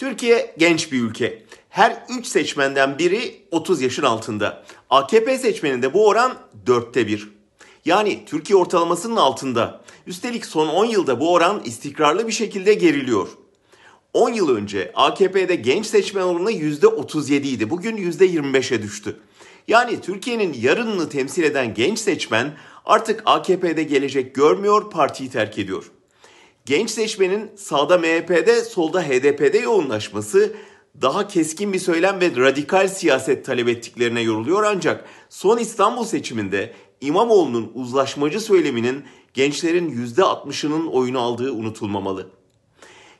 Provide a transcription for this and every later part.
Türkiye genç bir ülke. Her 3 seçmenden biri 30 yaşın altında. AKP seçmeninde bu oran 4'te 1. Yani Türkiye ortalamasının altında. Üstelik son 10 yılda bu oran istikrarlı bir şekilde geriliyor. 10 yıl önce AKP'de genç seçmen oranı %37 idi. Bugün %25'e düştü. Yani Türkiye'nin yarınını temsil eden genç seçmen artık AKP'de gelecek görmüyor, partiyi terk ediyor. Genç seçmenin sağda MHP'de, solda HDP'de yoğunlaşması daha keskin bir söylem ve radikal siyaset talep ettiklerine yoruluyor ancak son İstanbul seçiminde İmamoğlu'nun uzlaşmacı söyleminin gençlerin %60'ının oyunu aldığı unutulmamalı.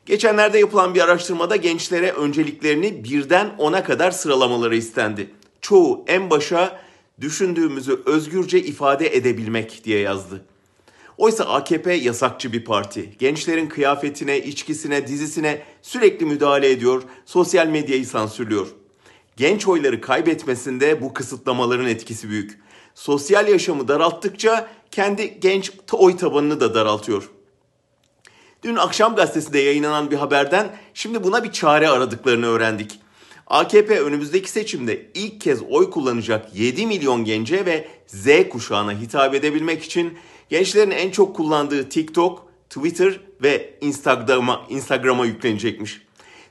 Geçenlerde yapılan bir araştırmada gençlere önceliklerini birden ona kadar sıralamaları istendi. Çoğu en başa düşündüğümüzü özgürce ifade edebilmek diye yazdı. Oysa AKP yasakçı bir parti. Gençlerin kıyafetine, içkisine, dizisine sürekli müdahale ediyor, sosyal medyayı sansürlüyor. Genç oyları kaybetmesinde bu kısıtlamaların etkisi büyük. Sosyal yaşamı daralttıkça kendi genç oy tabanını da daraltıyor. Dün akşam gazetesinde yayınlanan bir haberden şimdi buna bir çare aradıklarını öğrendik. AKP önümüzdeki seçimde ilk kez oy kullanacak 7 milyon gence ve Z kuşağına hitap edebilmek için gençlerin en çok kullandığı TikTok, Twitter ve Instagram'a Instagram'a yüklenecekmiş.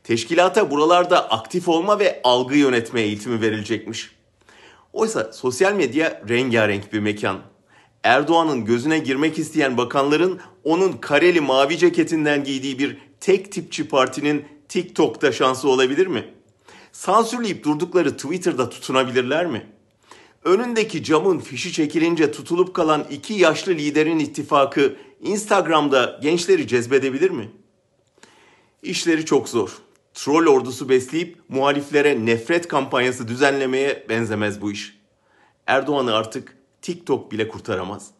Teşkilata buralarda aktif olma ve algı yönetme eğitimi verilecekmiş. Oysa sosyal medya rengarenk bir mekan. Erdoğan'ın gözüne girmek isteyen bakanların onun kareli mavi ceketinden giydiği bir tek tipçi partinin TikTok'ta şansı olabilir mi? Sansürleyip durdukları Twitter'da tutunabilirler mi? Önündeki camın fişi çekilince tutulup kalan iki yaşlı liderin ittifakı Instagram'da gençleri cezbedebilir mi? İşleri çok zor. Troll ordusu besleyip muhaliflere nefret kampanyası düzenlemeye benzemez bu iş. Erdoğan'ı artık TikTok bile kurtaramaz.